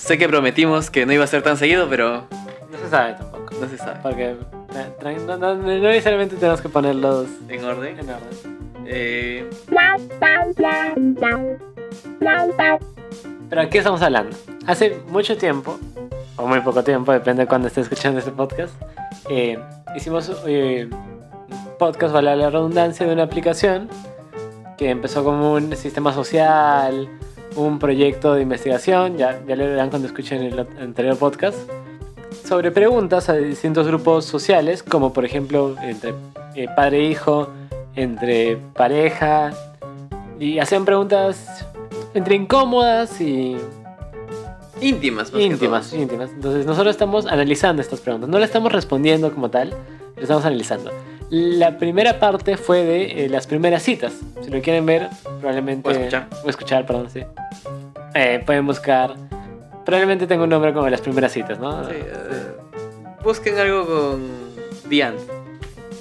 Sé que prometimos que no iba a ser tan seguido, pero No se sabe tampoco. no se sabe. Porque eh, no, no- no necesariamente tenemos que ponerlos En orden. en orden. Eh, Pero ¿qué estamos hablando? Hace mucho tiempo, o muy poco tiempo, depende de cuando esté escuchando este podcast, eh, hicimos eh, un podcast, vale la redundancia, de una aplicación que empezó como un sistema social, un proyecto de investigación, ya, ya le verán cuando escuchen el anterior podcast, sobre preguntas a distintos grupos sociales, como por ejemplo entre eh, padre e hijo, entre pareja, y hacían preguntas entre incómodas y íntimas, más que íntimas, todo. íntimas. Entonces nosotros estamos analizando estas preguntas, no las estamos respondiendo como tal, las estamos analizando. La primera parte fue de eh, las primeras citas. Si lo quieren ver, probablemente... O escuchar. O escuchar, perdón, sí. Eh, pueden buscar... Probablemente tengo un nombre como las primeras citas, ¿no? Sí, eh, busquen algo con Diant.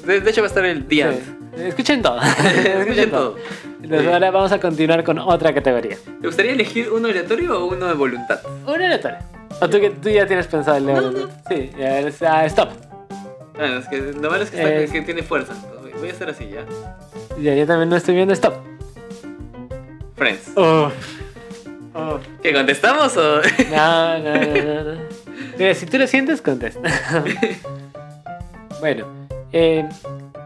De, de hecho va a estar el Diant. Sí. Escuchen todo. Escuchen todo. Entonces Sí. ahora vamos a continuar con otra categoría. ¿Te gustaría elegir uno aleatorio o uno de voluntad? Una aleatoria. ¿O tú, tú ya tienes pensado el de No, voluntad? Sí, ya, ah, stop. Bueno, es que lo malo es que, está- Eh, que tiene fuerza. Voy a hacer así ya. Ya, yo también no estoy viendo stop. Friends. Uf. Uf. ¿Qué contestamos o.? No, no, no, no, no. Mira, si tú lo sientes, contesta. bueno, eh,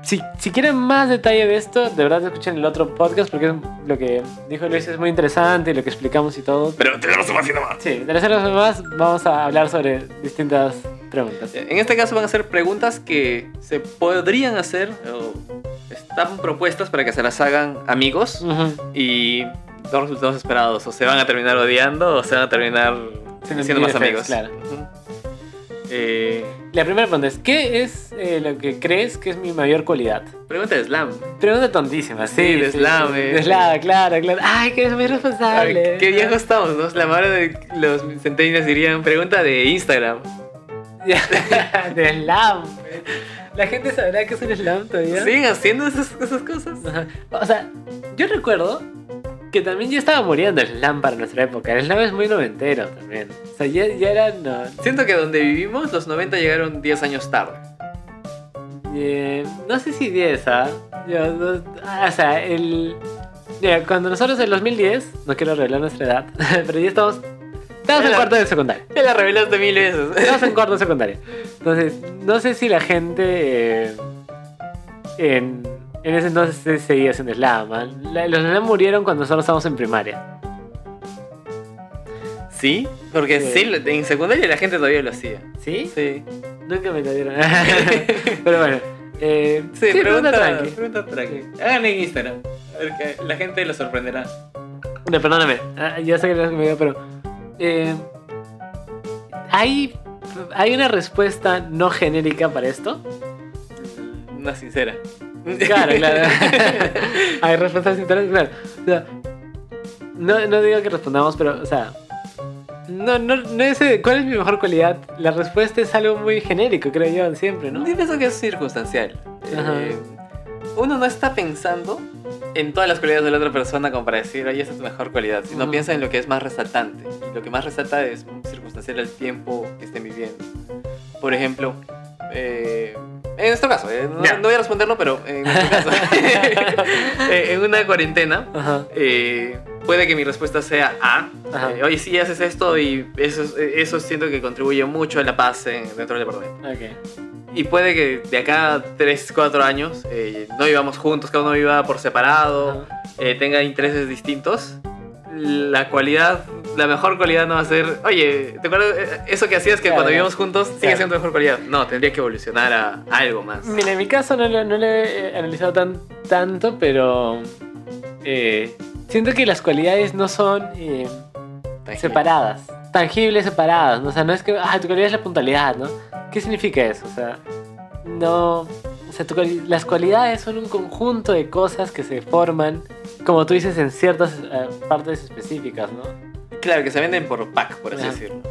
si, si quieren más detalle de esto, de verdad escuchen el otro podcast porque es lo que dijo Luis es muy interesante y lo que explicamos y todo. Pero tenemos un haciendo más. Sí, los más vamos a hablar sobre distintas preguntas. En este caso van a ser preguntas que se podrían hacer o están propuestas para que se las hagan amigos y dos resultados esperados. O se van a terminar odiando o se van a terminar Siendo siendo más amigos. claro. Eh, La primera pregunta es, ¿qué es eh, lo que crees que es mi mayor cualidad? pregunta de Slam. Pregunta tontísima, sí. Sí, de slam, eh. De slam, claro, claro. Ay, que es muy responsable. Ay, qué viejo estamos, ¿no? La mayoría de los centenios dirían pregunta de Instagram. de slam. La gente sabrá que es un slam todavía. ¿Siguen haciendo esas, esas cosas? Ajá. O sea, yo recuerdo que también ya estaba muriendo el slam para nuestra época. El slam es muy noventero también. O sea, ya, ya era... No, Siento que donde vivimos los 90 llegaron 10 años tarde. eh, no sé si 10, ¿ah? Yo, no- ah, o sea, el... Mira, cuando nosotros en 2010, no quiero revelar nuestra edad, pero ya estamos... Estamos en cuarto de secundaria. Ya la revelaste mil veces. Estamos en cuarto de secundaria. Entonces, no sé si la gente eh, en, en ese entonces se- seguía haciendo slam. La- Los slam murieron cuando nosotros estábamos en primaria. ¿Sí? Porque Sí. sí. en secundaria la gente todavía lo hacía. ¿Sí? Sí. Nunca me dieron. Pero bueno. Eh, Sí, pregunta, tranqui. pregunta tranqui. Hagan en Instagram. A ver que la gente lo sorprenderá. No, perdóname. Ah, Ya sé que es conmigo, pero. Eh, ¿hay, ¿Hay una respuesta no genérica para esto? Una sincera. Claro, claro. Hay respuestas sinceras, claro. O sea, no, no digo que respondamos, pero, o sea. No, no, no es. eh, ¿Cuál es mi mejor cualidad? La respuesta es algo muy genérico, creo yo, siempre, ¿no? Yo pienso que es circunstancial. Ajá. Eh, uno no está pensando en todas las cualidades de la otra persona como para decir, oye, esa es tu mejor cualidad, sino Ujú. piensa en lo que es más resaltante. Y lo que más resalta es circunstancial al tiempo que estén viviendo. Por ejemplo, eh, en nuestro caso, eh, no, no voy a responderlo, pero en nuestro caso, eh, en una cuarentena, Ajá. eh, puede que mi respuesta sea A. Eh, oye, sí, haces esto y eso, eso siento que contribuye mucho a la paz en- dentro del departamento. Ok. Y puede que de acá a 3, 4 años eh, no vivamos juntos, cada uno viva por separado, eh, tenga intereses distintos. La cualidad, la mejor cualidad no va a ser, oye, ¿te acuerdas eh, eso que hacías que Claro. cuando vivíamos juntos sigue Claro. siendo mejor cualidad? No, tendría que evolucionar a algo más. Mira, en mi caso no lo, no lo he eh, analizado tan, tanto, pero. eh, siento que las cualidades no son. separadas, tangibles separadas, ¿no? O sea, no es que, ah, tu cualidad es la puntualidad, ¿no? ¿Qué significa eso? O sea, no, o sea, tu las cualidades son un conjunto de cosas que se forman, como tú dices, en ciertas eh, partes específicas, ¿no? Claro, que se venden por pack, por así Ajá. decirlo.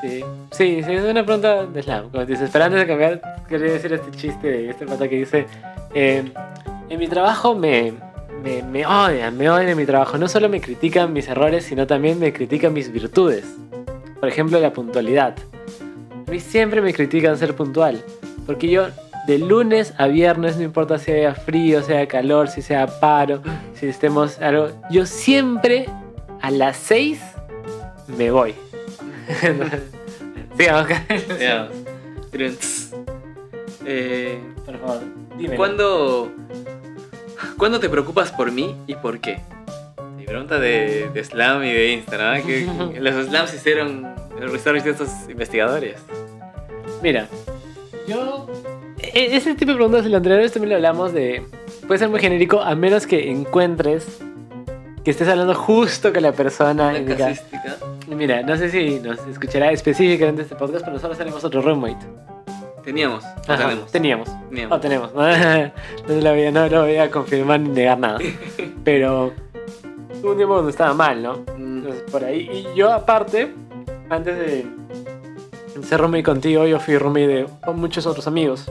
Sí, sí, sí, es una pregunta de slam, como dices, pero antes de cambiar, quería decir este chiste de este pata que dice, eh, en mi trabajo me, me, me odian, me odian en mi trabajo, no solo me critican mis errores, sino también me critican mis virtudes. Por ejemplo, la puntualidad. A mí siempre me critican ser puntual, porque yo de lunes a viernes, no importa si haya frío, sea calor, si sea paro, si estemos algo, yo siempre a las 6 me voy. Sigamos. Tss. Eh, por favor. Dime. ¿Cuándo, ¿Cuándo te preocupas por mí y por qué? Mi pregunta de, de Slam y de Instagram. ¿no? Que, que los Slams hicieron el research de estos investigadores. Mira, yo. e- Ese tipo de preguntas en lo anterior también lo hablamos de. Puede ser muy genérico a menos que encuentres que estés hablando justo con la persona. Una indicada. casística. Mira, no sé si nos escuchará específicamente este podcast, pero nosotros tenemos otro roommate. Teníamos. o Ajá, tenemos. Teníamos. Teníamos. No, tenemos. No, lo voy a, no lo voy a confirmar ni negar nada. Pero un tiempo donde estaba mal, ¿no? Mm, Entonces, por ahí. Y yo, aparte, antes de ser roommate contigo, yo fui roommate de muchos otros amigos.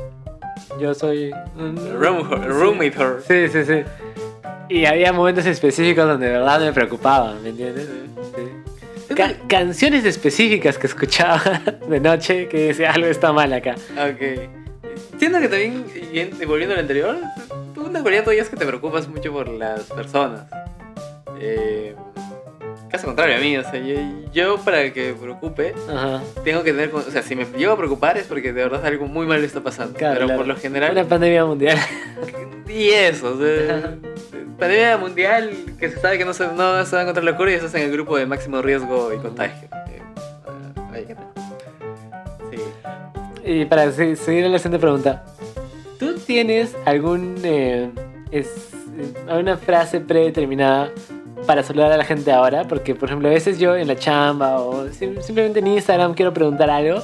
Yo soy. un- room- roommate her. Sí, sí, sí. Y había momentos específicos donde de verdad me preocupaba, ¿me entiendes? Sí. Ca- canciones específicas que escuchaba de noche que decía algo está mal acá. Ok. Siento que también, y en- y volviendo al anterior, tú una cualidad tuya es que te preocupas mucho por las personas. Eh, caso contrario a mí, o sea, yo, yo para que me preocupe, Ajá. tengo que tener, o sea, si me llego a preocupar es porque de verdad algo muy mal está pasando. Claro, pero claro. por lo general, Una pandemia mundial. y eso, o sea, pandemia mundial que se sabe que no se, no se va a encontrar la cura y estás en el grupo de máximo riesgo y contagio. Eh. Sí. Y para se- seguir en la siguiente pregunta, ¿tú tienes algún eh, es, eh, alguna frase predeterminada para saludar a la gente ahora? Porque, por ejemplo, a veces yo en la chamba o sim- simplemente en Instagram quiero preguntar algo,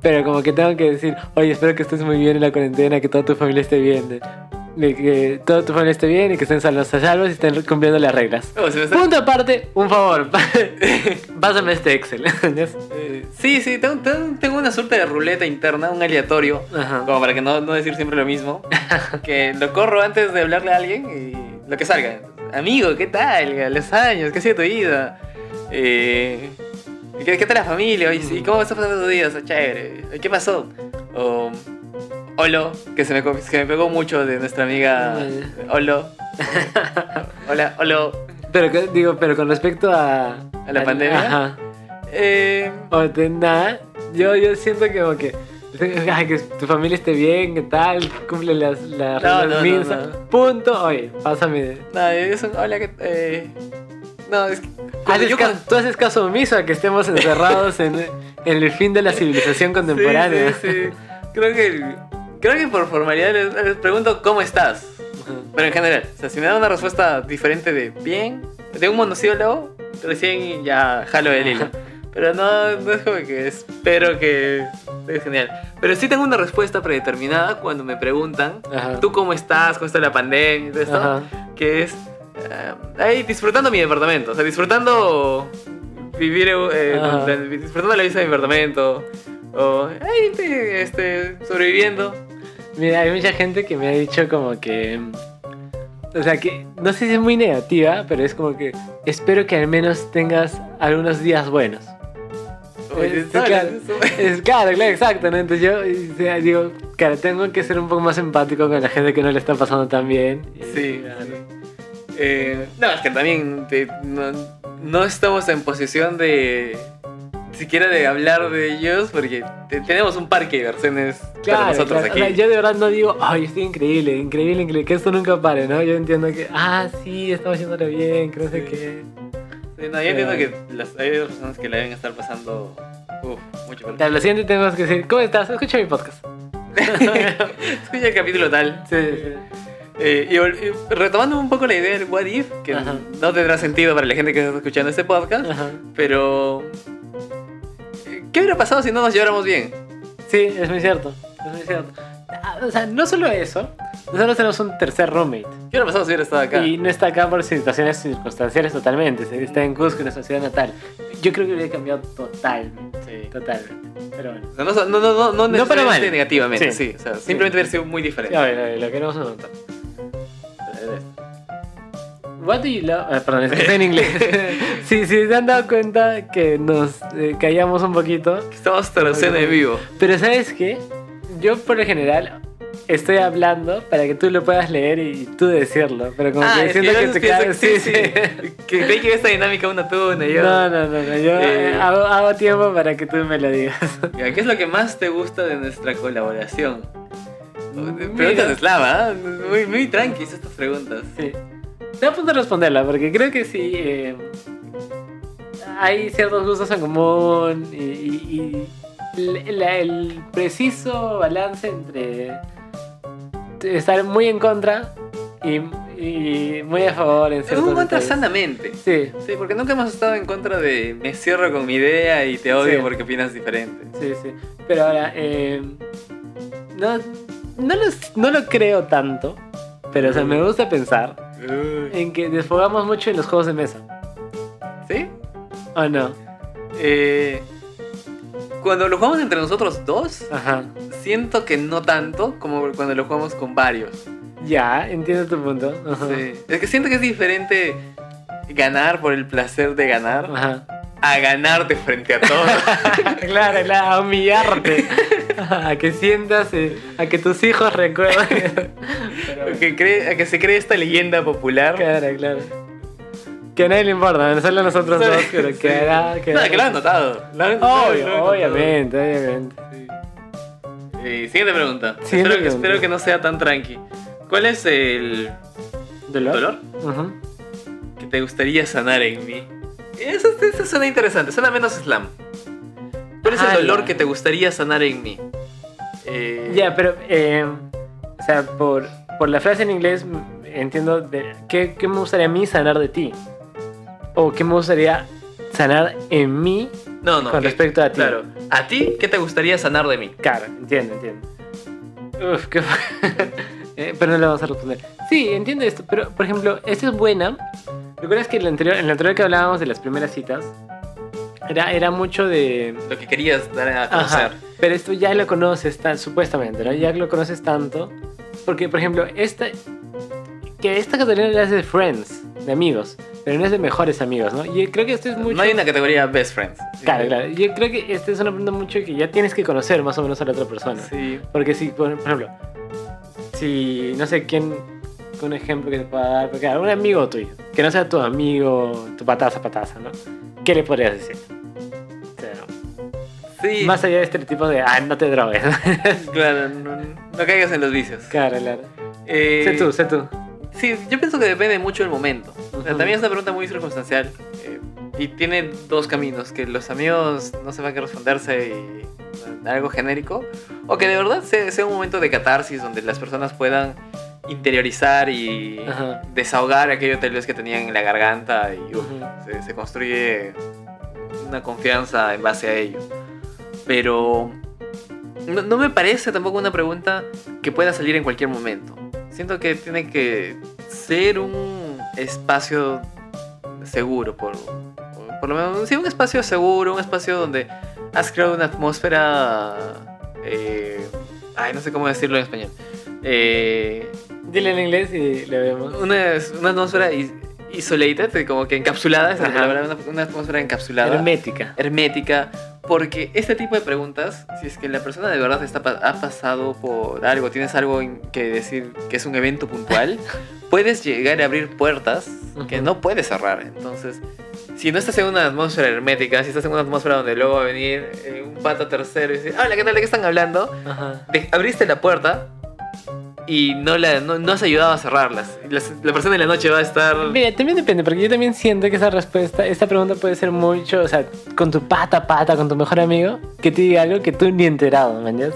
pero como que tengo que decir, oye, espero que estés muy bien en la cuarentena, que toda tu familia esté bien, de, que toda tu familia esté bien y que estén sanos a salvos y estén cumpliendo las reglas. Oh, Punto aparte, un favor, pásame este Excel. Eh, sí, sí, tengo, tengo- tengo una suerte de ruleta interna, un aleatorio, Ajá. como para que no, no decir siempre lo mismo, que lo corro antes de hablarle a alguien y lo que salga. Amigo, ¿qué tal? Los años, ¿qué ha sido tu vida? Eh, ¿qué, ¿Qué tal la familia? Sí, ¿Cómo estás pasando tus días? Ah, Chévere. ¿Qué pasó? O Olo, que se me, que me pegó mucho de nuestra amiga Olo. Hola, Olo. Pero digo, pero con respecto a... ¿A la pandemia? Ajá. Eh, O de nada, yo, yo siento que como que... ay, que tu familia esté bien, que tal, cumple las, las No, reglas no, mínimas. no. Punto, oye, pásame. No, es un hola que. Eh, no, es que. Haces yo ca- cuando- Tú haces caso omiso a que estemos encerrados en, en el fin de la civilización contemporánea. Sí, sí, sí. Creo que. Creo que por formalidad les, les pregunto cómo estás. Pero en general, o sea, si me dan una respuesta diferente de bien, de un monosílabo, recién ya jalo el hilo. Pero no, no es como que espero que es genial. Pero sí tengo una respuesta predeterminada cuando me preguntan, Ajá. ¿tú cómo estás? ¿Cómo está la pandemia? Y todo esto. Ajá. que es eh, ahí disfrutando mi departamento, o sea, disfrutando vivir, eh, disfrutando la vista de mi departamento, o ahí, te- este, sobreviviendo. Mira, hay mucha gente que me ha dicho como que... O sea, que no sé si es muy negativa, pero es como que espero que al menos tengas algunos días buenos. Eh, ¿sabes? claro. Es claro, claro. Entonces yo o sea, digo, claro, tengo que ser un poco más empático con la gente que no le está pasando tan bien. Sí, Claro. sí. Eh, no, es que también te- no, no estamos en posición de siquiera de hablar de ellos porque te- tenemos un parque de diversiones para Claro, nosotros claro. aquí. O sea, yo de verdad no digo, ay, estoy increíble, increíble, increíble, que esto nunca pare, ¿no? Yo entiendo que, ah, sí, estamos haciéndolo bien, que no sé Sí. qué. Sí, no, yo entiendo que las, hay otras personas que la deben estar pasando uf, mucho peor. Lo siguiente tenemos que decir, ¿cómo estás? Escucha mi podcast. Escucha el capítulo tal. Sí, sí. Eh, y, y retomando un poco la idea del What If, que Ajá. no tendrá sentido para la gente que está escuchando este podcast, Ajá. pero. eh, ¿Qué hubiera pasado si no nos lleváramos bien? Sí, es muy cierto. Es muy cierto. O sea, no solo eso, nosotros tenemos un tercer roommate. ¿Qué hubiera pasado si hubiera estado acá? Y no está acá por situaciones circunstanciales totalmente. Está en Cusco, en nuestra ciudad natal. Yo creo que hubiera cambiado totalmente. Sí. Totalmente. Pero bueno. O sea, no, no, no, no, no No para mal. negativamente, Sí. sí. O sea, simplemente hubiera sido muy diferente. Sí, a ver, a ver, lo queremos montón. What do you love? Ah, perdón, es que está en inglés. sí, sí, se han dado cuenta que nos eh, callamos un poquito. Estamos traduciendo en vivo. Pero ¿sabes qué? Yo por lo general estoy hablando para que tú lo puedas leer y tú decirlo. Pero como Ah, que siento que te que- Sí, sí. Que creí que esta dinámica una tuna y yo. No, no, no, no. Yo Eh. hago, hago tiempo para que tú me lo digas. ¿Qué es lo que más te gusta de nuestra colaboración? Mira. Preguntas de Slava, ¿ah? muy, muy tranquis estas preguntas. Sí. Estoy a punto de responderla porque creo que sí. eh, hay ciertos gustos en común y, y- y el, preciso balance entre estar muy en contra y, y muy a favor en ciertos Un contra sanamente. Sí, Sí, porque nunca hemos estado en contra de me cierro con mi idea y te odio Sí. porque opinas diferente. sí, sí. Pero ahora, eh, no, no, lo, no lo creo tanto, pero o sea, me gusta pensar en que desfogamos mucho en los juegos de mesa. ¿Sí? ¿O no? Eh, cuando lo jugamos entre nosotros dos, Ajá. siento que no tanto como cuando lo jugamos con varios. Ya, entiendo tu punto. Ajá. Sí. Es que siento que es diferente ganar por el placer de ganar Ajá. a ganarte frente a todos. claro, claro, a humillarte. a que sientas, eh, a que tus hijos recuerden. Pero, que, cree, a que se cree esta leyenda popular. claro, claro. Que a nadie le importa, solo a nosotros Sí, dos, pero sí. que hará. Que No, que lo han notado. Lo han- lo Obvio, han notado. obviamente, obviamente. Eh, siguiente pregunta. Siguiente espero, pregunta. espero que no sea tan tranqui. ¿Cuál es el ¿Dolor? dolor Ujú. que te gustaría sanar en mí? Eso, eso suena interesante, suena menos slam. ¿Cuál es Ah, el dolor ya. que te gustaría sanar en mí? Eh, Ya, pero, eh, o sea, por, por la frase en inglés entiendo de, ¿qué, qué me gustaría a mí sanar de ti. O qué me gustaría sanar en mí No, no. con que- respecto a ti. Claro. ¿A ti qué te gustaría sanar de mí? Claro, entiendo, entiendo. Uf, qué... Eh, pero no le vamos a responder. Sí, entiendo esto, pero por ejemplo, esta es buena. ¿Recuerdas que en la anterior, en la anterior que hablábamos de las primeras citas, era, era mucho de... Lo que querías dar a conocer. Ajá, pero esto ya lo conoces, tan, supuestamente, ¿no? Ya lo conoces tanto. Porque, por ejemplo, esta... Que esta categoría la hace de friends, de amigos, pero no es de mejores amigos, ¿no? Y creo que esto es mucho... No hay una categoría best friends. Claro, claro. Yo creo que esta es una pregunta mucho que ya tienes que conocer más o menos a la otra persona. Sí. Porque si, por, por ejemplo, si no sé quién, un ejemplo que te pueda dar, porque claro, un amigo tuyo, que no sea tu amigo, tu pataza, pataza, ¿no? ¿Qué le podrías decir? O sea, Sí. Más allá de este tipo de, ah, no te drogues. Claro, no, no caigas en los vicios. claro, claro. Eh, Sé tú, sé tú. Sí, yo pienso que depende mucho del momento. O sea, Ujú. también es una pregunta muy circunstancial. eh, y tiene dos caminos, que los amigos no sepan qué responderse y eh, algo genérico, o que de verdad sea, sea un momento de catarsis donde las personas puedan interiorizar y Ajá. desahogar aquello tal vez que tenían en la garganta y uf, se, se construye una confianza en base a ello. Pero no, no me parece tampoco una pregunta que pueda salir en cualquier momento. Siento que tiene que ser un espacio seguro, por, por, lo menos, sí, un espacio seguro, un espacio donde has creado una atmósfera... eh, ay, no sé cómo decirlo en español. Eh, Dile en inglés y le vemos. una, una atmósfera is- isolated, como que encapsulada, esa es la palabra, una, una atmósfera encapsulada Hermética. hermética, porque este tipo de preguntas, si es que la persona de verdad está, ha pasado por algo, tienes algo que decir que es un evento puntual, puedes llegar a abrir puertas que no puedes cerrar. Entonces, si no estás en una atmósfera hermética, si estás en una atmósfera donde luego va a venir eh, un pata tercero y decir, hola, ¿qué tal? ¿De qué están hablando? Ajá. De- abriste la puerta y no, la, no, no has ayudado a cerrarlas. La persona en la noche va a estar... Mira, también depende, porque yo también siento que esa respuesta, esta pregunta puede ser mucho, o sea, con tu pata pata, con tu mejor amigo, que te diga algo que tú ni enterado, ¿mañas?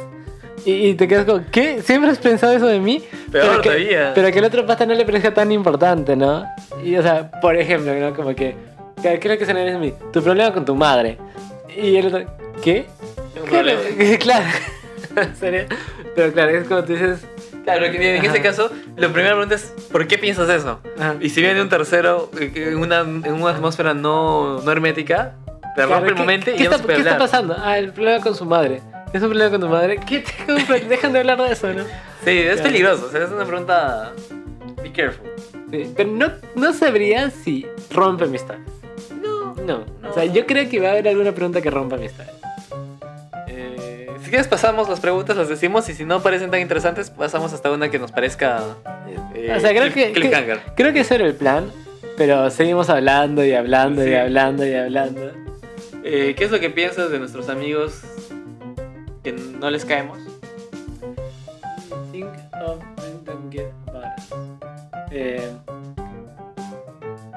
Y, y te quedas como, ¿qué? ¿Siempre has pensado eso de mí? Peor pero que, todavía. Pero que el otro pata no le parezca tan importante, ¿no? Y, o sea, por ejemplo, ¿no? Como que, ¿qué qué es lo que se le a mí? Tu problema con tu madre. Y el otro, ¿qué? Problema. claro. Sería- Pero claro, es como tú dices... Claro, que en Ajá. ese caso, la primera pregunta es, ¿por qué piensas eso? ah, Y si viene un tercero eh, en una, en una atmósfera no, no hermética, te Claro, rompe el ¿qué- momento y ¿qué ya no está, se puede ¿Qué está hablar. pasando? Ah, el problema con su madre. ¿Es un problema con tu madre? ¿Qué te? Dejan de hablar de eso, ¿no? Sí, es Claro. peligroso. O sea, es una pregunta. Be careful. Sí, pero no, no sabría si rompe amistad. No. No. No. O sea, yo creo que va a haber alguna pregunta que rompa amistad. Eh, si quieres pasamos las preguntas, las decimos y si no parecen tan interesantes, pasamos hasta una que nos parezca... eh, o sea, creo que, creo que ese era el plan, pero seguimos hablando y hablando Sí. y hablando y hablando. Eh, ¿Qué es lo que piensas de nuestros amigos que no les caemos? Think of them get. Eh,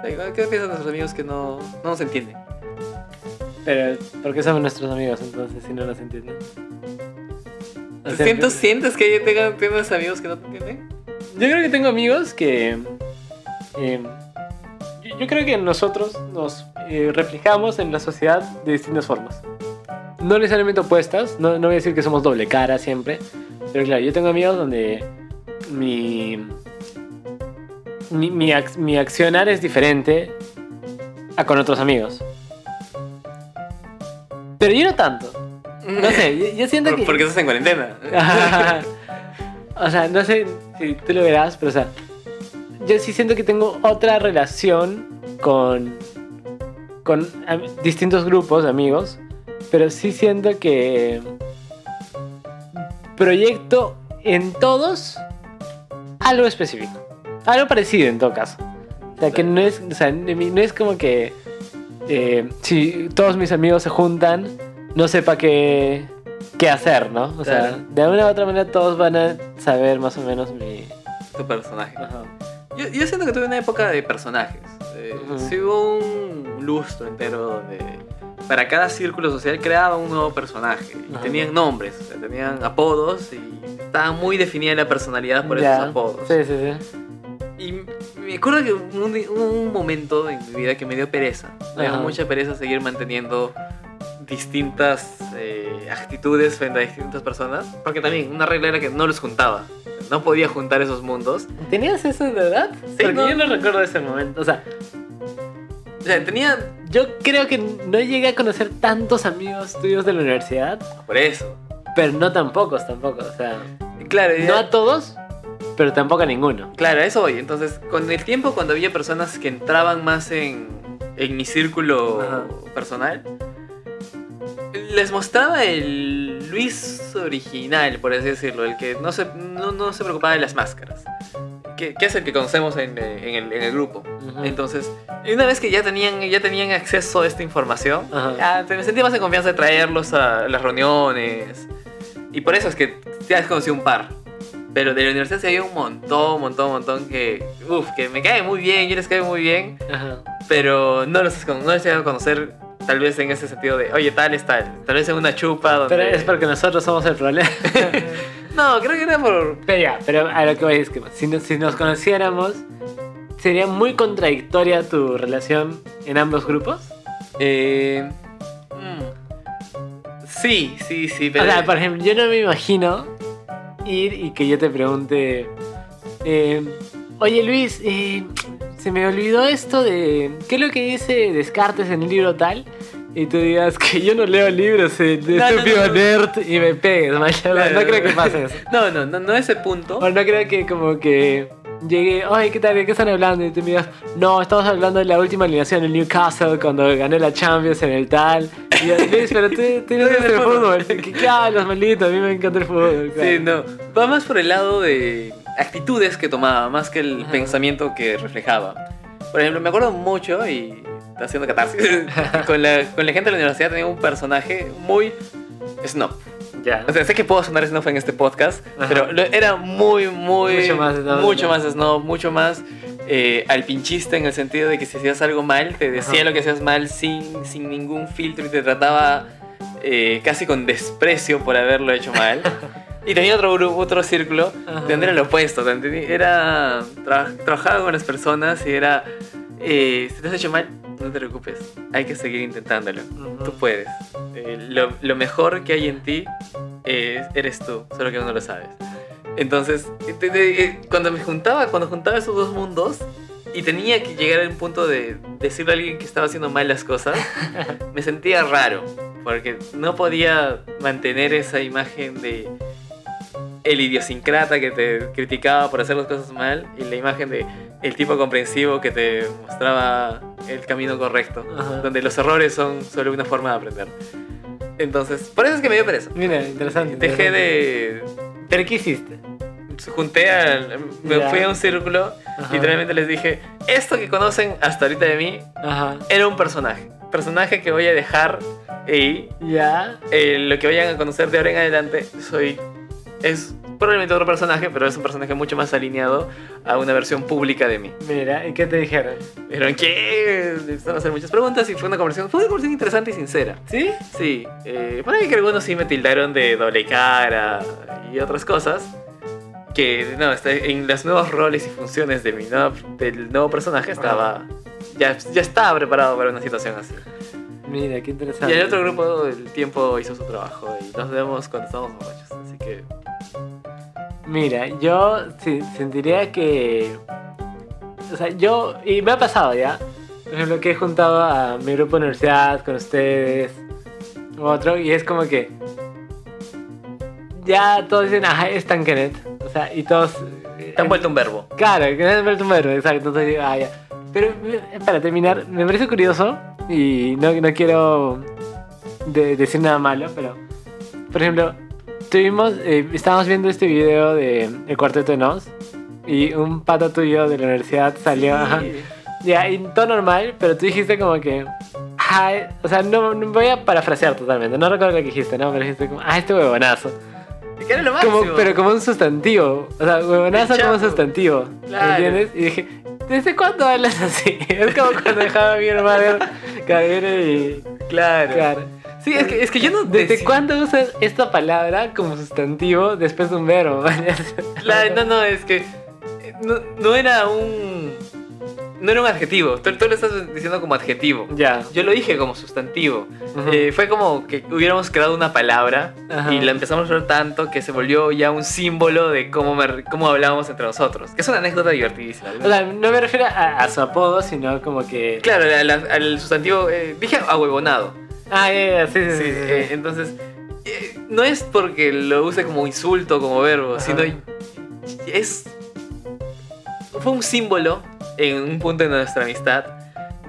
Eh, ¿Qué piensas de nuestros amigos que no, no nos entienden? pero, ¿por qué somos nuestros amigos entonces si no nos entienden? O sea, ¿Sientes, ¿Sientes que tengan, tienes amigos que no te entienden? Yo creo que tengo amigos que. eh, yo, yo creo que nosotros nos eh, reflejamos en la sociedad de distintas formas. No necesariamente opuestas, no, no voy a decir que somos doble cara siempre, pero claro, yo tengo amigos donde mi. Mi, mi, ac- mi accionar es diferente a con otros amigos. Pero yo no tanto. No sé, yo, yo siento que. Porque estás en cuarentena. o sea, no sé si tú lo verás, pero o sea, yo sí siento que tengo otra relación con, con distintos grupos de amigos, pero sí siento que proyecto en todos algo específico, algo parecido en todo caso. O sea, que no es, o sea, no es como que eh, si todos mis amigos se juntan, no sepa qué, qué hacer, ¿no? O sea, de alguna u otra manera todos van a saber más o menos mi... Tu personaje. Ajá. Yo, yo siento que tuve una época de personajes. Eh, Ujú. Sí hubo un lustro entero de... Para cada círculo social creaba un nuevo personaje. Y Ajá. tenían nombres, o sea, tenían apodos y estaba muy definida la personalidad por Ya. esos apodos. Sí, sí, sí. Y me acuerdo que hubo un, un momento en mi vida que me dio pereza. Me dio mucha pereza seguir manteniendo distintas eh, actitudes frente a distintas personas. Porque también una regla era que no los juntaba. No podía juntar esos mundos. ¿Tenías eso de verdad? Sí, Porque no. yo no recuerdo ese momento. O sea, O sea, tenía... yo creo que no llegué a conocer tantos amigos tuyos de la universidad, Por eso. pero no tan pocos tampoco. O sea, Claro, ya- no a todos, pero tampoco a ninguno. Claro, eso voy. Entonces, con el tiempo, cuando había personas que entraban más en, en mi círculo Ajá. personal, les mostraba el Luis original, por así decirlo, el que no se, no, no se preocupaba de las máscaras. Que, que es el que conocemos en, eh, en el, en el grupo. Ujú. Entonces, una vez que ya tenían, ya tenían acceso a esta información, Ajá. ya te- me sentía más en confianza de traerlos a las reuniones. Y por eso es que ya conocí un par. Pero de la universidad sí había un montón, montón, montón que. Uf, que me cae muy bien, yo les caigo muy bien. Ajá. Pero no los, no les he a conocer, tal vez en ese sentido de, oye, tal es tal. Tal vez en una chupa donde. Pero es porque nosotros somos el problema. No, creo que era por. pero ya, pero a lo que voy es que si nos, si nos conociéramos, sería muy contradictoria tu relación en ambos grupos. Eh. mm, Sí, sí, sí, pero. O sea, por ejemplo, yo no me imagino ir y que yo te pregunte, eh, oye Luis, eh, se me olvidó esto de, ¿qué es lo que dice Descartes en el libro tal? Y tú digas que yo no leo libros eh, de No, no, estúpido no, no. nerd y me pegues. Claro, no creo que pase eso. No, no, no, no ese punto. O no creo que como que llegue, oye, ¿qué tal? ¿De qué están hablando? Y tú me digas, no, estamos hablando de la última alineación en Newcastle cuando gané la Champions en el tal. Y yo, Luis, pero tú, tú no el fútbol. ¿Qué, qué hablas, maldito? A mí me encanta el fútbol. claro. Sí, no. Va más por el lado de actitudes que tomaba, más que el Ajá. pensamiento que reflejaba. Por ejemplo, me acuerdo mucho y está haciendo catarsis. con, la, con la gente de la universidad tenía un personaje muy snob. Ya. O sea, sé que puedo sonar snob en este podcast, Ajá. pero era muy, muy. Mucho más snob. Mucho más snob, mucho más eh, alpinchista en el sentido de que si hacías algo mal, te decía Ajá. lo que hacías mal sin, sin ningún filtro y te trataba eh, casi con desprecio por haberlo hecho mal. Y tenía otro grupo, otro círculo, Ajá. donde era lo opuesto. Era. tra- trabajaba con las personas y era. eh, si te has hecho mal, no te preocupes. Hay que seguir intentándolo. Ujú. Tú puedes. Eh, lo, lo mejor que hay en ti es- eres tú, solo que no lo sabes. Entonces, te- te- eh, cuando me juntaba, cuando juntaba esos dos mundos y tenía que llegar al punto de decirle a alguien que estaba haciendo mal las cosas, me sentía raro, porque no podía mantener esa imagen de el idiosincrata que te criticaba por hacer las cosas mal y la imagen de el tipo comprensivo que te mostraba el camino correcto, Ajá. donde los errores son solo una forma de aprender. Entonces, por eso es que me dio pereza. Mira, interesante. Dejé interesante. de. ¿Pero qué hiciste? Junté al. Me Ya. fui a un círculo, Ajá. literalmente les dije: Esto que conocen hasta ahorita de mí Ajá. era un personaje. Personaje que voy a dejar y Ya. eh, lo que vayan a conocer de ahora en adelante soy. Es probablemente otro personaje, pero es un personaje mucho más alineado a una versión pública de mí. Mira, ¿y qué te dijeron? Dijeron que empezaron a hacer muchas preguntas y fue una conversación, fue una conversación interesante y sincera. ¿Sí? Sí, eh, por ahí que algunos sí me tildaron de doble cara y otras cosas. Que no, está- en los nuevos roles y funciones de mi nuevo- del nuevo personaje estaba. Ya, ya estaba preparado para una situación así. Mira, qué interesante. Y el otro grupo, el tiempo hizo su trabajo y nos vemos cuando estamos borrachos. Así que. Mira, yo sentiría que. O sea, yo. Y me ha pasado ya. Por ejemplo, que he juntado a mi grupo de universidad con ustedes. u Otro, y es como que. Ya todos dicen, ajá, es tan Kenneth. O sea, y todos. Te han vuelto un verbo. Claro, que no es vuelto un verbo, exacto. Entonces ah, ya. Pero para terminar, me parece curioso y no, no quiero de- decir nada malo, pero por ejemplo, tuvimos, eh, estábamos viendo este video de El Cuarteto de Nos y un pato tuyo de la universidad salió, ajá, ya, y todo normal, pero tú dijiste como que, ay, o sea, no, no- voy a parafrasear totalmente, no recuerdo lo que dijiste, ¿no? Pero dijiste como, ah, este huevonazo. Que era lo máximo. Como, pero como un sustantivo. O sea, huevonazo como un sustantivo. Claro. ¿Entiendes? Y dije, ¿desde cuándo hablas así? Es como cuando dejaba a mi hermano caer y. Claro. Claro. Sí, es que, es que yo no. ¿Desde cuándo usas esta palabra como sustantivo después de un verbo? Claro, no, no, es que eh, no, no era un. No era un adjetivo. Tú, tú lo estás diciendo como adjetivo. Ya. Yo lo dije como sustantivo. Ujú. Eh, fue como que hubiéramos creado una palabra Ajá. y la empezamos a usar tanto que se volvió ya un símbolo de cómo, me- cómo hablábamos entre nosotros. Que es una anécdota divertidísima. O sea, no me refiero a, a su apodo, sino como que. claro, la- la- al sustantivo. eh, dije ahuevonado. Ah, ya, ya, sí, sí, Sí, sí. sí, eh, entonces. eh, no es porque lo use como insulto, como verbo, Ajá. sino es. Fue un símbolo en un punto de nuestra amistad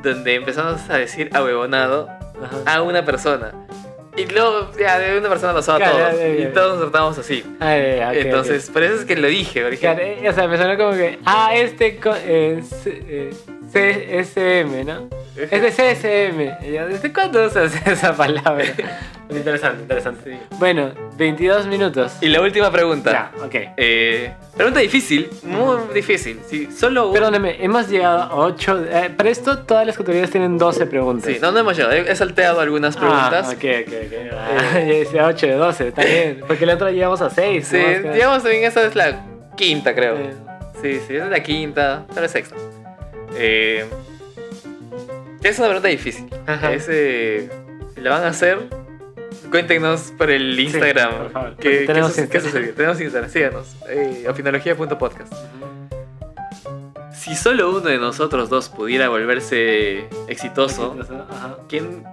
donde empezamos a decir ahuevonado Ajá. a una persona. Y luego, ya, de una persona pasó a Claro, todos. ya, ya, Y ya. todos nos tratamos así. Ah, ya, ya, ok, ok. Entonces, por eso es que lo dije. lo dije, Claro, eh, o sea, me sonó como que, ah, este co- eh, eh, CSM, ¿no? Es de CSM. Y yo, ¿Desde cuándo usas esa palabra? interesante, interesante. Bueno, 22 minutos. Y la última pregunta. Ya, ok. Eh, pregunta difícil, muy difícil. Sí, solo un- Perdóname, hemos llegado a 8. para esto, todas las categorías tienen 12 preguntas. Sí, no, no hemos llegado. He he salteado algunas preguntas. Ah, ok, ok, ok. Ah, yo decía 8 de 12, está bien. Porque la otra llegamos a 6. Sí, digamos en esa es la quinta, creo. Eh, Sí, sí, esa es la quinta, tal vez sexta. Eh, es una pregunta difícil. Ajá. Es, eh, la van a hacer, cuéntenos por el Instagram. por favor. ¿Qué, sucedió? Tenemos Instagram, síganos. Eh, ofinología.podcast. Si solo uno de nosotros dos pudiera volverse exitoso. ¿quién,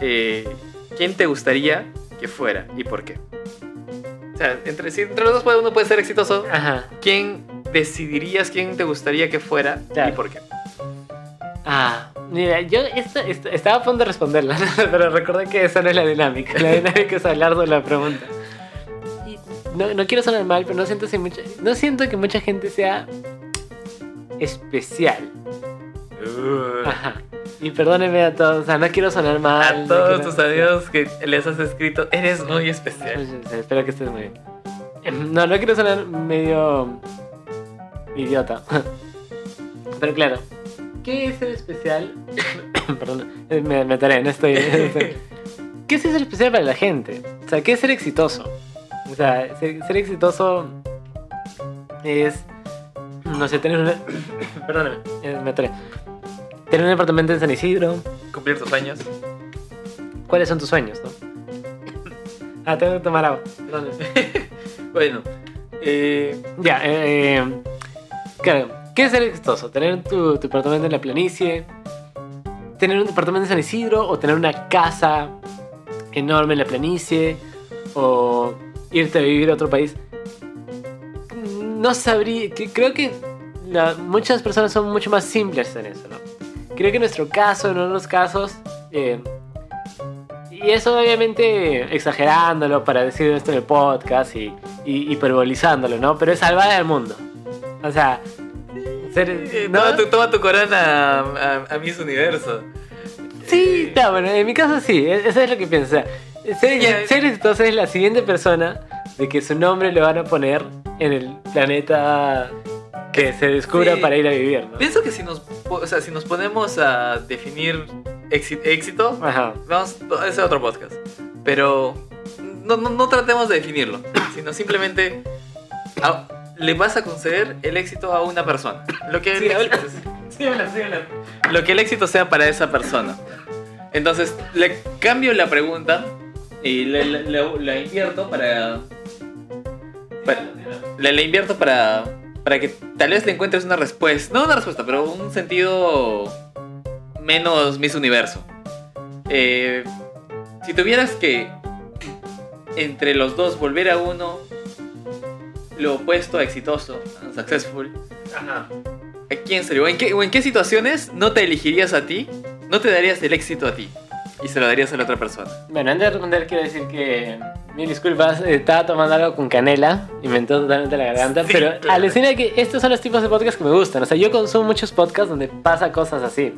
eh, ¿quién te gustaría que fuera y por qué? O sea, entre, si entre los dos uno puede ser exitoso, Ajá. ¿quién decidirías quién te gustaría que fuera y por qué? Ah, mira, yo esto, esto- estaba a punto de responderla, pero recordé que esa no es la dinámica. La dinámica es hablar de la pregunta. Y no, no quiero sonar mal, pero no siento, si mucha, no siento que mucha gente sea especial. Ajá. Y perdónenme a todos, o sea, no quiero sonar mal. A todos tus amigos que les has escrito, eres muy especial. Espero que estés muy bien. No, no quiero sonar medio idiota. Pero claro, ¿qué es ser especial? Perdón, eh, me, me no estoy. ¿Qué es ser especial para la gente? O sea, ¿qué es ser exitoso? O sea, ser, ser exitoso es. No sé, tener una. Perdóname, eh, me atoré. Tener un departamento en San Isidro. Cumplir tus sueños. ¿Cuáles son tus sueños, no? Ah, tengo que tomar agua. Perdón. Bueno, eh, Ya, eh, eh, claro, ¿qué es ser exitoso? ¿Tener tu, tu departamento en la planicie? ¿Tener un departamento en San Isidro? ¿O tener una casa enorme en la planicie? ¿O irte a vivir a otro país? No sabría, creo que no, muchas personas son mucho más simples en eso, ¿no? Creo que en nuestro caso, en otros casos, eh, y eso obviamente exagerándolo para decir esto en el podcast y, y hiperbolizándolo, ¿no? Pero es salvar al mundo. O sea, ser, ¿no? toma, tu, toma tu corona a, a, a Miss Universo. Sí, Eh, no, bueno, en mi caso sí, e- eso es lo que sea, ser, exitoso es la siguiente persona de que su nombre lo van a poner en el planeta que se descubra Sí. para ir a vivir, ¿no? Pienso que si nos, o sea, si nos ponemos a definir éxi- éxito, Ajá. vamos, ese es otro podcast. Pero no, no, no tratemos de definirlo, sino simplemente le vas a conceder el éxito a una persona. Lo que, Sí, el habla. sí, habla, sí, habla. lo que el éxito sea para esa persona. Entonces, le cambio la pregunta y la invierto para, para- le, le invierto para, para que tal vez le encuentres una respuesta. No una respuesta, pero un sentido menos Miss Universo. Eh, si tuvieras que entre los dos volver a uno lo opuesto a exitoso, a successful, Ajá. ¿a quién sería? ¿O en, qué, ¿O en qué situaciones no te elegirías a ti? No te darías el éxito a ti y se lo darías a la otra persona. Bueno, antes de responder quiero decir que mil disculpas, estaba tomando algo con canela y me entró totalmente la garganta, Sí, pero claro. alucina que estos son los tipos de podcasts que me gustan, o sea, yo consumo muchos podcasts donde pasa cosas así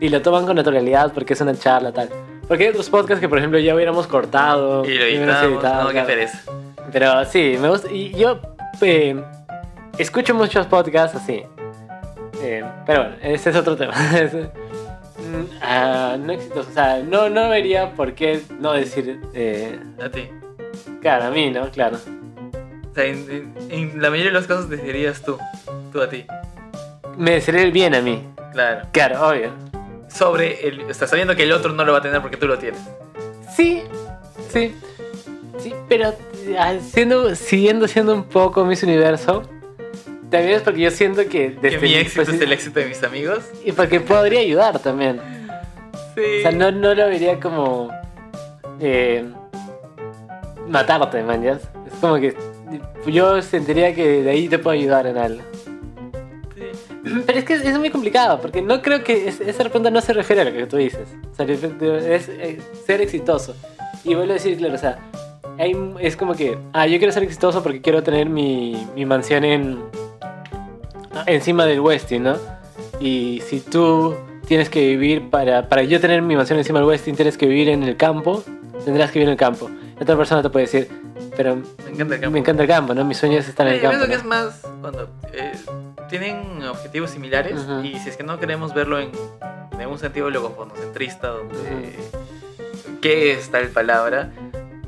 y lo toman con naturalidad porque es una charla tal. Porque hay otros podcasts que por ejemplo ya hubiéramos cortado Y lo editamos, editado, no, qué pereza. Pero sí, me gusta. Y yo eh, escucho muchos podcasts así. Eh, pero bueno, ese es otro tema. Mm, ah, no exitoso. O sea, no, no vería por qué no decir. eh, A ti. claro, a mí, ¿no? Claro. O sea, en, en- en la mayoría de los casos decidirías tú. Tú a ti. Me desearía el bien a mí. Claro. Claro, obvio. Sobre el. O sea, sabiendo que el otro no lo va a tener porque tú lo tienes. Sí, sí. Sí, pero ah, siendo, siguiendo siendo un poco Miss Universo. También es porque yo siento que. Que desde mi mi éxito es el éxito de mis amigos. Y porque podría ayudar también. Sí. O sea, no, no lo vería como. eh, matarte, man, ¿ya? Es como que. Yo sentiría que de ahí te puedo ayudar en algo. Sí. Pero es que es, es muy complicado, porque no creo que. es- esa pregunta no se refiere a lo que tú dices. O sea, es, es ser exitoso. Y vuelvo a decir, claro, o sea. Es como que. Ah, yo quiero ser exitoso porque quiero tener mi, mi mansión en. Encima del Westin, ¿no? Y si tú tienes que vivir para, para yo tener mi mansión encima del Westin, tienes que vivir en el campo, tendrás que vivir en el campo. Y otra persona te puede decir, pero Me encanta el campo. me encanta el campo, ¿no? Mi sueño es estar en el Yo campo. pienso que ¿no? es más cuando eh, tienen objetivos similares Ujú. y si es que no queremos verlo en, en un sentido logofonocentrista, donde qué es tal palabra,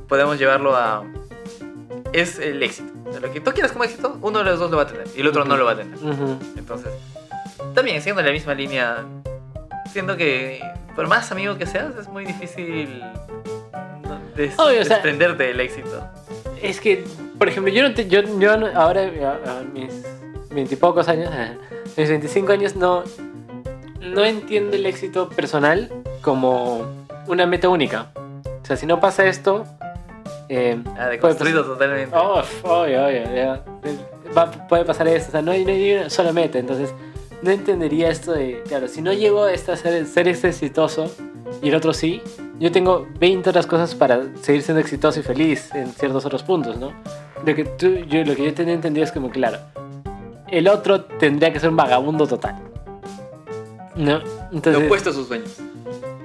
podemos llevarlo a es el éxito. O sea, lo que tú quieras como éxito, uno de los dos lo va a tener y el otro no lo va a tener. Entonces, también siendo la misma línea, siendo que por más amigo que seas, es muy difícil no- des- Obvio, o sea- desprenderte del éxito. Es que, por ejemplo, yo no te, yo, ahora a, a mis veintipocos años, mis 25 años no, no entiendo el éxito personal como una meta única. O sea, si no pasa esto, eh, Ah, deconstruido totalmente. Oh, obvio, obvio. ya. Va- puede pasar eso. O sea, no hay, no hay una sola meta. Entonces, no entendería esto de. Claro, si no llego a esta ser, ser este exitoso y el otro sí, yo tengo 20 otras cosas para seguir siendo exitoso y feliz en ciertos otros puntos, ¿no? Lo que, tú, yo, lo que yo tenía entendido es como, claro, el otro tendría que ser un vagabundo total. ¿No? Entonces, lo opuesto a sus sueños.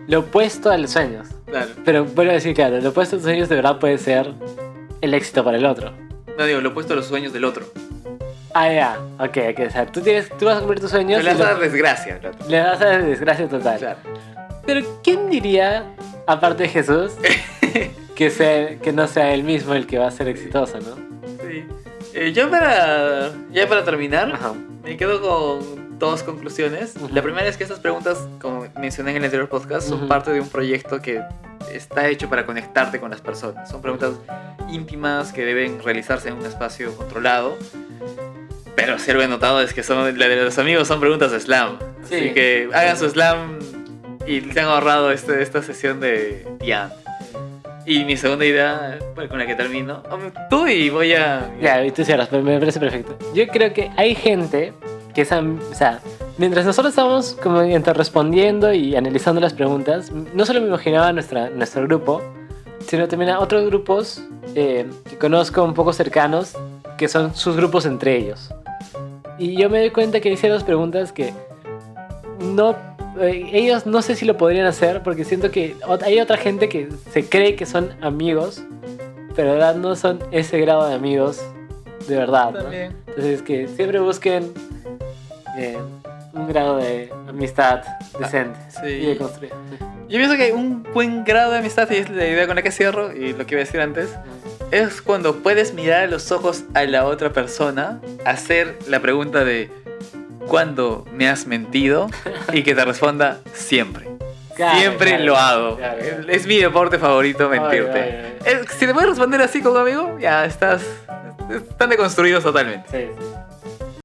lo opuesto a los sueños. Claro. Pero vuelvo a decir, claro, lo opuesto a los sueños de verdad puede ser el éxito para el otro. No digo, lo opuesto a los sueños del otro. Ah, ya, ok, ok. O sea, tú, tienes, tú vas a cumplir tus sueños le y vas a dar desgracia al otro. le vas a dar desgracia total. Claro. Pero ¿quién diría, aparte de Jesús, que, sea, que no sea él mismo el que va a ser exitoso, no? Sí. Eh, yo para. Ya para terminar, Ajá. me quedo con dos conclusiones. Ujú. La primera es que estas preguntas, como mencioné en el anterior podcast, son Ujú. parte de un proyecto que está hecho para conectarte con las personas. Son preguntas íntimas que deben realizarse en un espacio controlado. Pero si algo he notado es que son, la de los amigos son preguntas de slam. Sí. Así que hagan su slam y te han ahorrado este, esta sesión de Diane. Y mi segunda idea, con la que termino, hombre, tú y voy a... Ya, tú pero me parece perfecto. Yo creo que hay gente que esa, o sea, mientras nosotros estábamos como respondiendo y analizando las preguntas, no solo me imaginaba nuestra, nuestro grupo, sino también a otros grupos eh, que conozco un poco cercanos, que son sus grupos entre ellos. Y yo me doy cuenta que hice dos preguntas que no eh, ellos no sé si lo podrían hacer porque siento que hay otra gente que se cree que son amigos, pero verdad no son ese grado de amigos de verdad. ¿no? Entonces que siempre busquen eh, un grado de amistad decente sí. y de construir. Yo pienso que un buen grado de amistad, y es la idea con la que cierro, y lo que iba a decir antes, es cuando puedes mirar a los ojos a la otra persona, hacer la pregunta de ¿cuándo me has mentido? Y que te responda siempre. Claro, siempre claro, lo hago. claro. Es, es mi deporte favorito mentirte. Ay, ay, ay. Si te puedes responder así con un amigo, ya estás. Están deconstruidos totalmente. Sí, sí.